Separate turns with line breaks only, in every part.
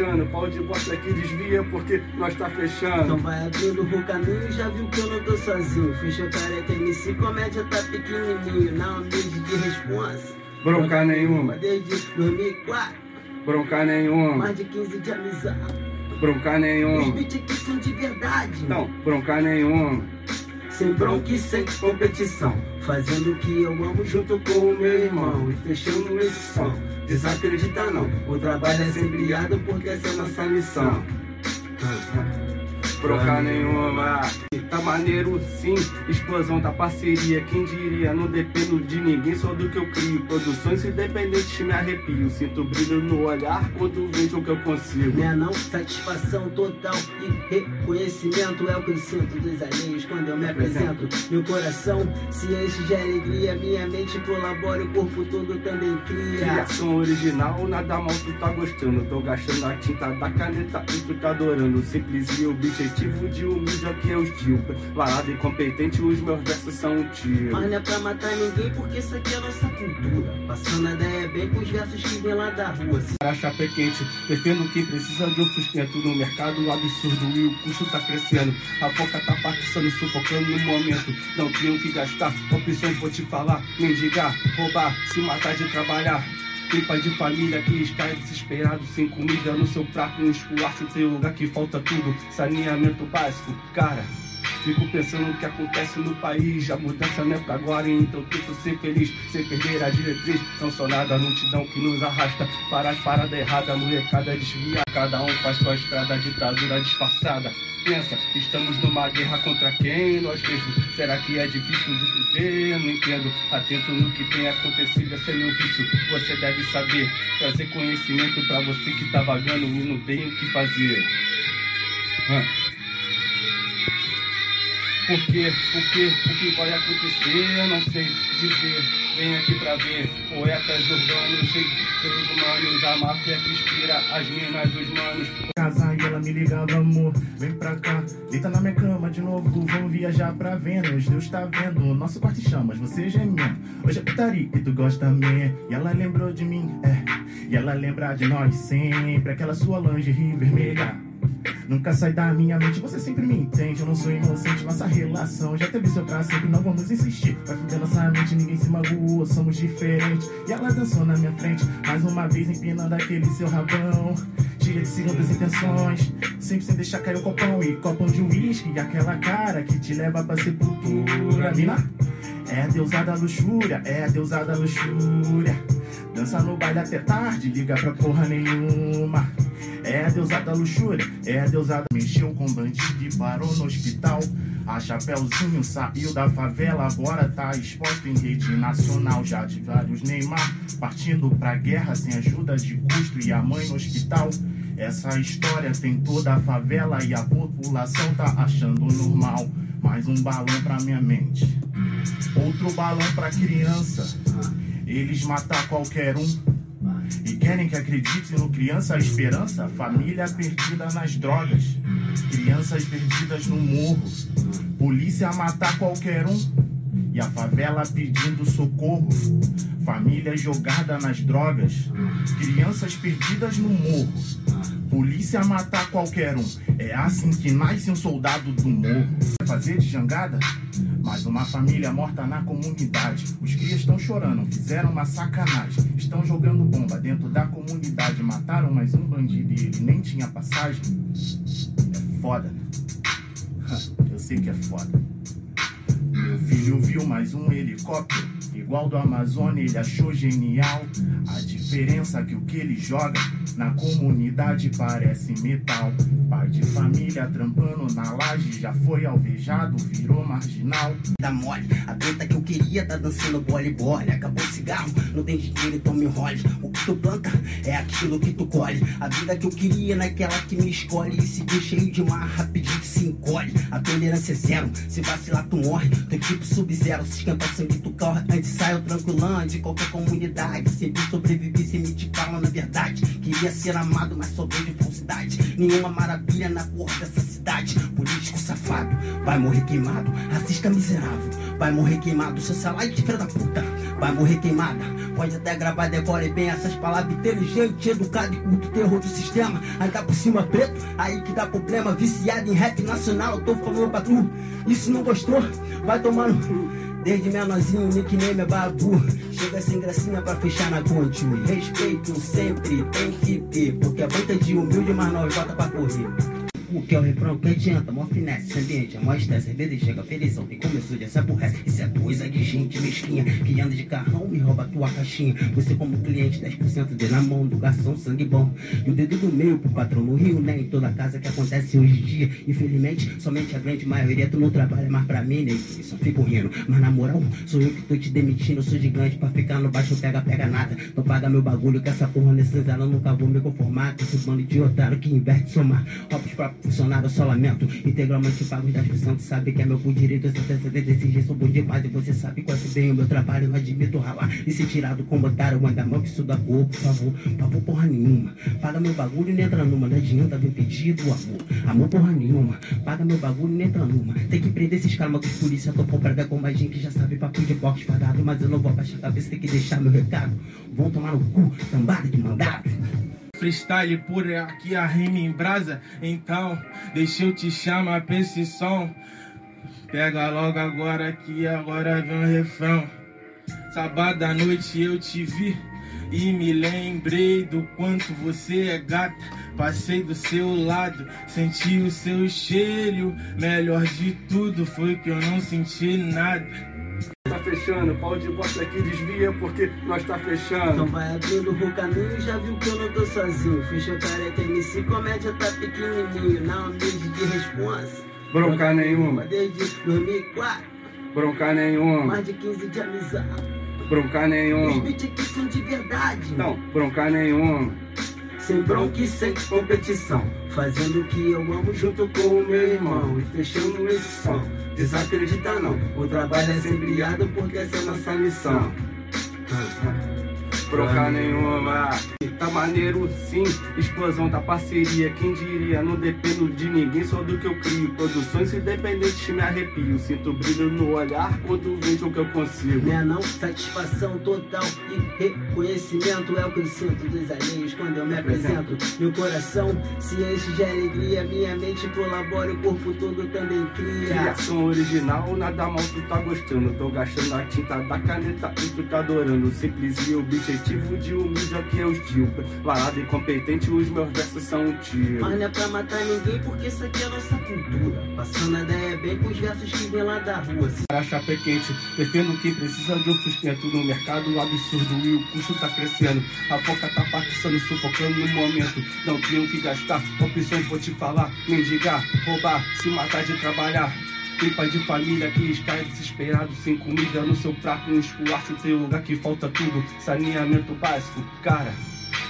fechando. Pau de bosta que desvia porque nós tá fechando.
Então vai abrindo o caminho e já viu que eu não tô sozinho. Fechou careca MC, comédia tá pequenininho. Na humilde de responsa.
Bronca nenhuma,
Desde 2004,
bronca nenhuma,
mais de 15 de amizade.
bronca
Os
nenhuma.
beats aqui são de verdade.
Não, bronca nenhuma.
Sem bronca e sem competição. Fazendo o que eu amo junto com o meu irmão. E fechando esse som. Desacredita não. O trabalho é sempre porque essa é nossa missão.
Bronca nenhuma. Tá maneiro sim, explosão da parceria. Quem diria, não dependo de ninguém, só do que eu crio. Produções independentes me arrepio. Sinto brilho no olhar quando vejo o que eu consigo.
Né não? Satisfação total e reconhecimento é o que eu sinto dos alheios quando eu me apresento. Meu coração se enche de alegria, minha mente colabora, o corpo todo também cria.
Criação original, nada mal tu tá gostando. Tô gastando a tinta da caneta e tu tá adorando. Simples e objetivo de humilde é o que eu estilo. Varado e competente, os meus versos são um tiro.
Mas não é pra matar ninguém porque isso aqui é nossa cultura. Passando a ideia bem com os versos que vem lá da rua.
Para chapa é quente, defendo quem precisa de um sustento no mercado absurdo e o custo tá crescendo. A foca tá passando, sufocando no momento. Não tenho que gastar, opções vou te falar. Mendigar, roubar, se matar de trabalhar. Pai de família que está desesperado, sem comida no seu prato, no esculacho, tem lugar que falta tudo. Saneamento básico, cara. Fico pensando no que acontece no país. A mudança não é pra agora, então tento ser feliz, sem perder a diretriz. Não sou nada, a multidão que nos arrasta para as paradas erradas, molecada desvia. Cada um faz sua estrada, ditadura disfarçada. Pensa, estamos numa guerra contra quem? Nós mesmos. Será que é difícil de viver? Não entendo. Atento no que tem acontecido, esse é meu vício. Você deve saber, trazer conhecimento pra você que tá vagando e não tem o que fazer. Por quê? O que vai acontecer? Eu não sei dizer. Vem aqui pra ver. Poetas urbanos, seres humanos. A máfia que inspira as minas, os manos.
casa e ela me ligava, amor, vem pra cá, deita na minha cama de novo, vamos viajar pra Vênus, Deus tá vendo, nosso quarto chamas, você gemendo, hoje é putaria e tu gosta também, e ela lembrou de mim, é, e ela lembra de nós sempre, aquela sua lingerie vermelha. Nunca sai da minha mente, você sempre me entende. Eu não sou inocente, nossa relação já teve seu pra sempre. Não vamos insistir, vai fuder nossa mente, ninguém se magoou, somos diferentes. E ela dançou na minha frente, mais uma vez empinando aquele seu rabão. Cheia de segundas intenções, sempre sem deixar cair o copão e copão de uísque. Aquela cara que te leva pra sepultura. Mina, é a deusa da luxúria, é a deusa da luxúria. Dança no baile até tarde, liga pra porra nenhuma. É a deusa da luxúria, é a deusa da... Mexeu com bandido e parou no hospital. A Chapeuzinho saiu da favela, agora tá exposto em rede nacional. Já de vários Neymar partindo pra guerra sem ajuda de custo e a mãe no hospital. Essa história tem toda a favela e a população tá achando normal. Mais um balão pra minha mente, outro balão pra criança. Eles matar qualquer um. E querem que acredite no criança a esperança? Família perdida nas drogas, crianças perdidas no morro, polícia matar qualquer um. E a favela pedindo socorro, família jogada nas drogas, crianças perdidas no morro, polícia matar qualquer um. É assim que nasce um soldado do morro. Fazer de jangada? Mais uma família morta na comunidade. Os crias estão chorando, fizeram uma sacanagem. Estão jogando bomba dentro da comunidade. Mataram mais um bandido e ele nem tinha passagem. É foda, né? Eu sei que é foda. Meu filho viu mais um helicóptero, igual do Amazônia, ele achou genial. A diferença que o que ele joga na comunidade parece metal. Pai de família trampando na laje, já foi alvejado, virou marginal.
dá mole, a treta que eu queria tá dançando bole bole. Acabou o cigarro, não tem dinheiro, então me role. O que tu planta é aquilo que tu colhe. A vida que eu queria naquela que me escolhe. E seguir cheio de mar, rapidinho se encolhe. A tolerância é zero, se vacilar tu morre. Tô tipo sub-zero, se esquenta sangue tu corre. Antes saio tranquilão de qualquer comunidade. Sempre sobrevivi sem me te falar na verdade. Queria ser amado, mas só vejo falsidade. Nenhuma maravilha na porra dessa cidade. Político safado, vai morrer queimado. Racista miserável, vai morrer queimado. Socialite, filho da puta, vai morrer queimada. Pode até gravar, devore bem essas palavras. Inteligente, educado e curto terror do sistema. Aí tá por cima preto, aí que dá problema. Viciado em rap nacional, tô falando pra tu. Se não gostou, vai tomando. Desde menorzinho, nickname é babu. Chega sem gracinha pra fechar na conte. Respeito sempre tem que ter. Porque a banca de humilde, mas nós volta pra correr. O que refrão que adianta, mó finesse, ambiente, é mó estresse, cerveja chega feliz, ontem começou, já se aborrece. Isso é coisa de gente mesquinha, que anda de carrão, me rouba tua caixinha. Você como cliente, 10% de na mão do garçom, sangue bom. E o dedo do meio pro patrão no Rio, né? Em toda casa que acontece hoje em dia. Infelizmente, somente a grande maioria tu não trabalha mais pra mim, né? E só fico rindo. Mas na moral, sou eu que tô te demitindo, eu sou gigante pra ficar no baixo, pega, pega nada. Então paga meu bagulho, que essa porra eu nunca vou me conformar. Com esse bando de otário que inverte somar. Roubos pra funcionário, só lamento. Integralmente pago os 10%, sabe que é meu por direito. Sou desse jeito, sou bom demais. E você sabe quase bem o meu trabalho. Não admito ralar e ser tirado com otário. Manda mão que isso dá cor, por favor. Papo porra nenhuma. Paga meu bagulho e não entra numa. Não adianta vir pedido, amor. Amor porra nenhuma. Paga meu bagulho e não entra numa. Tem que prender esses caras, os polícia topou ver com mais gente que já sabe papo de box parado. Mas eu não vou baixar a cabeça, tem que deixar meu recado. Vão tomar no cu, tambada de mandado.
Freestyle por aqui a rima em brasa Então deixa eu te chamar pra esse som Pega logo agora que agora vem o refrão Sábado à noite eu te vi e me lembrei do quanto você é gata. Passei do seu lado, senti o seu cheiro. Melhor de tudo foi que eu não senti nada.
Fechando, pau de bosta aqui desvia porque nós tá fechando.
Então vai abrindo o caminho e já viu que eu não tô sozinho. Fechou careca MC, comédia tá pequenininho. Na humilde de responsa.
Bronca nenhuma,
Desde 2004,
bronca nenhuma,
mais de 15 de amizade.
bronca
Os
nenhuma.
beats aqui são de verdade.
Não, bronca nenhuma.
Sem bronca e sem competição. Fazendo o que eu amo junto com o meu irmão. E fechando esse som. Desacredita não. O trabalho é sempre porque essa é nossa missão.
Bronca nenhuma. Tá maneiro sim, explosão da parceria. Quem diria, não dependo de ninguém, só do que eu crio. Produções independentes me arrepio. Sinto brilho no olhar quando vejo o que eu consigo.
Né não? Satisfação total e reconhecimento é o que eu sinto dos alheios quando eu me apresento. Meu coração se enche de alegria, minha mente colabora, o corpo todo também cria.
Criação original, nada mal tu tá gostando. Tô gastando a tinta da caneta e tu tá adorando. Simples e objetivo de humilde é o que eu digo. Parado e competente, os meus versos são um tiro.
Mas não é pra matar ninguém porque isso aqui é nossa cultura. Passando a ideia bem com os versos que vem lá da rua. Se
A chapa é quente, defendo que precisa de um sustento no mercado absurdo e o custo tá crescendo. A foca tá passando, sufocando no momento. Não tenho que gastar, opções vou te falar. Mendigar, roubar, se matar de trabalhar. Tem pai de família que cai desesperado, sem comida no seu prato, no esculacho, tem lugar que falta tudo. Saneamento básico, cara.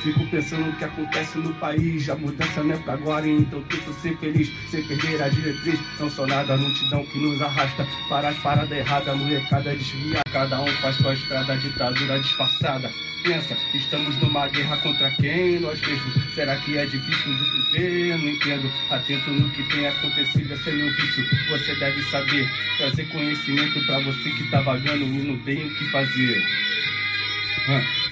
Fico pensando no que acontece no país. A mudança não é pra agora, então tento ser feliz, sem perder a diretriz. Não sou nada, a multidão que nos arrasta para as paradas erradas, molecada desvia. Cada um faz sua estrada, ditadura disfarçada. Pensa, estamos numa guerra contra quem? Nós mesmos. Será que é difícil de viver? Não entendo. Atento no que tem acontecido, esse é meu vício. Você deve saber, trazer conhecimento pra você que tá vagando e não tem o que fazer. Hã?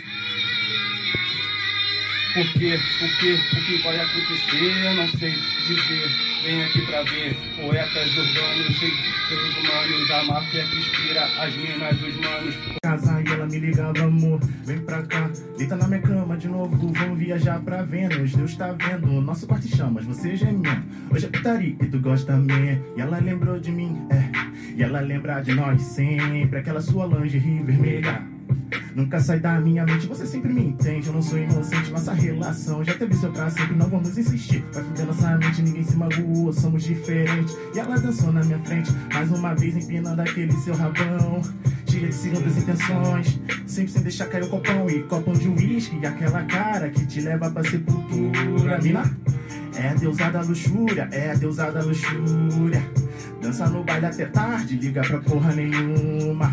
Por quê? Por quê? O que vai acontecer? Eu não sei dizer. Vem aqui pra ver. Poetas urbanos, seres humanos. A máfia que inspira as minas, os manos.
casa e ela me ligava, amor, vem pra cá, deita na minha cama de novo, vamos viajar pra Vênus, Deus tá vendo, nosso quarto em chamas, você gemia, hoje é putaria e tu gosta minha, e ela lembrou de mim, é, e ela lembra de nós sempre, aquela sua lingerie vermelha. Nunca sai da minha mente, você sempre me entende. Eu não sou inocente, nossa relação já teve seu pra sempre. Não vamos insistir, vai fuder nossa mente. Ninguém se magoou, somos diferentes. E ela dançou na minha frente, mais uma vez empinando aquele seu rabão. Cheia de segundas intenções, sempre sem deixar cair o copão. E copão de uísque, e aquela cara que te leva pra sepultura. Mina, é a deusa da luxúria, é a deusa da luxúria. Dança no baile até tarde, liga pra porra nenhuma.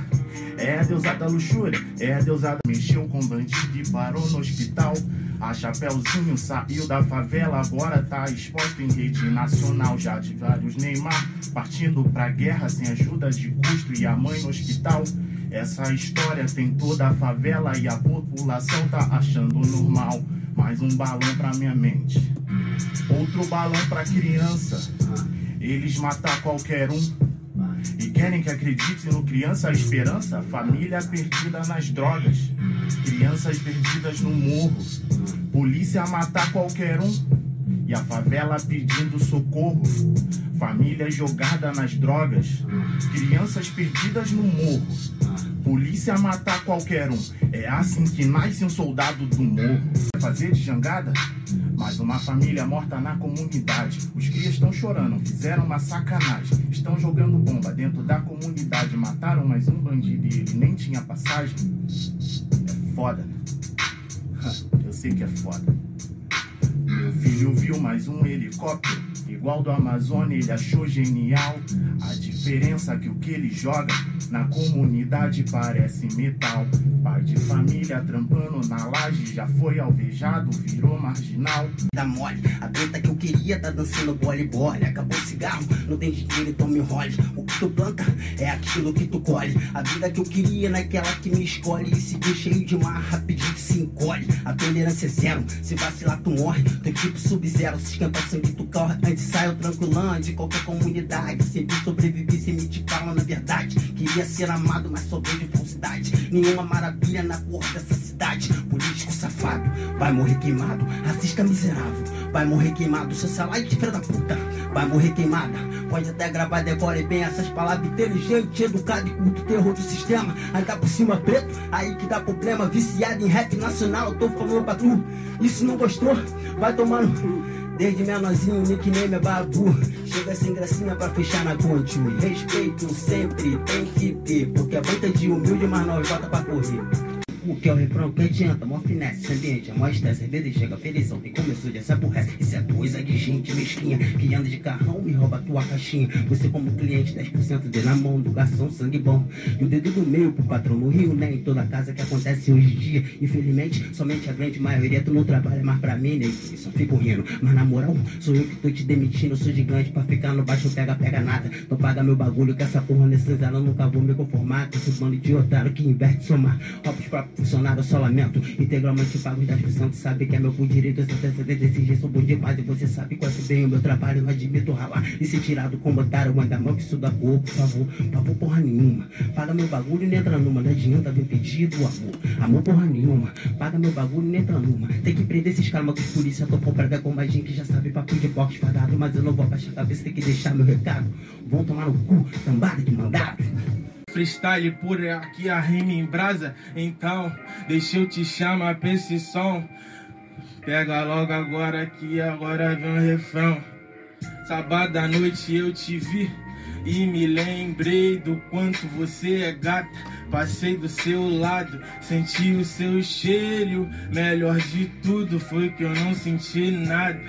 É a deusa da luxúria, é a deusa da... Mexeu com bandido e parou no hospital. A Chapeuzinho saiu da favela, agora tá exposta em rede nacional. Já de vários Neymar, partindo pra guerra sem ajuda de custo e a mãe no hospital. Essa história tem toda a favela e a população tá achando normal. Mais um balão pra minha mente, outro balão pra criança. Eles matar qualquer um e querem que acredite no criança a esperança. Família perdida nas drogas, crianças perdidas no morro, polícia matar qualquer um e a favela pedindo socorro. Família jogada nas drogas, crianças perdidas no morro, polícia matar qualquer um. É assim que nasce um soldado do morro. Fazer de jangada? Mais uma família morta na comunidade. Os crias estão chorando, fizeram uma sacanagem. Estão jogando bomba dentro da comunidade. Mataram mais um bandido e ele nem tinha passagem. É foda, né? Eu sei que é foda. Meu filho viu mais um helicóptero, igual do Amazônia, ele achou genial. A diferença que o que ele joga na comunidade parece metal. Pai de família trampando na laje, já foi alvejado, virou marginal.
Dá mole, a treta que eu queria tá dançando bole bole. Acabou o cigarro, não tem dinheiro, então me role. O que tu planta é aquilo que tu colhe. A vida que eu queria naquela que me escolhe. E se cheio de mar, rapidinho se encolhe. A tolerância é zero, se vacilar tu morre. Tô tipo sub-zero, se esquenta sangue tu corre. Antes saio tranquilão de qualquer comunidade. Sempre sobrevivi sem me te falar na verdade. Queria ser amado, mas só de falsidade. Nenhuma maravilha na porra dessa cidade. Político safado, vai morrer queimado. Racista miserável, vai morrer queimado. Socialite, filha da puta, vai morrer queimada. Pode até gravar, decore bem essas palavras. Inteligente, educado e curto terror do sistema. Aí tá por cima preto, aí que dá problema. Viciado em rap nacional, tô falando pra tu. Isso não gostou? Vai tomando. Desde menorzinho, nickname é babu. Chega sem gracinha pra fechar na conte. Respeito sempre tem que ter. Porque a banca de humilde, mas nós bota pra correr o que é refrão que adianta, mó finesse, ambiente, é mó estresse, às vezes chega feliz, tem começou, já se aborrece. Isso é coisa de gente mesquinha, que anda de carrão, me rouba tua caixinha. Você como cliente, 10% de na mão do garçom, sangue bom. E o dedo do meio pro patrão no Rio, né? Em toda casa que acontece hoje em dia. Infelizmente, somente a grande maioria tu não trabalha mais pra mim, né? E só fico rindo. Mas na moral, sou eu que tô te demitindo, eu sou gigante pra ficar no baixo, pega, pega nada. Então paga meu bagulho, que essa porra nesse eu nunca vou me conformar. Com esse bando de otário que inverte somar. Roubos pra funcionário, só lamento. Integralmente pago os 10%, sabe que é meu por direito. Sou desse jeito, sou bom demais. E você sabe qual é bem o meu trabalho. Não admito ralar e se tirar do combatário. Manda mão que isso dá cor, por favor. Papo porra nenhuma. Paga meu bagulho e nem entra numa. Não adianta vir pedido, amor. Amor porra nenhuma. Paga meu bagulho e nem entra numa. Tem que prender esses caras, mas polícia. Tô comprada com mais gente que já sabe papo de box parado. Mas eu não vou abaixar a cabeça, tem que deixar meu recado. Vão tomar no cu, tambada de mandado
freestyle por aqui a rima em brasa. Então, deixa eu te chamar pra esse som. Pega logo agora que agora vem o refrão. Sábado à noite eu te vi e me lembrei do quanto você é gata. Passei do seu lado, senti o seu cheiro. Melhor de tudo foi que eu não senti nada.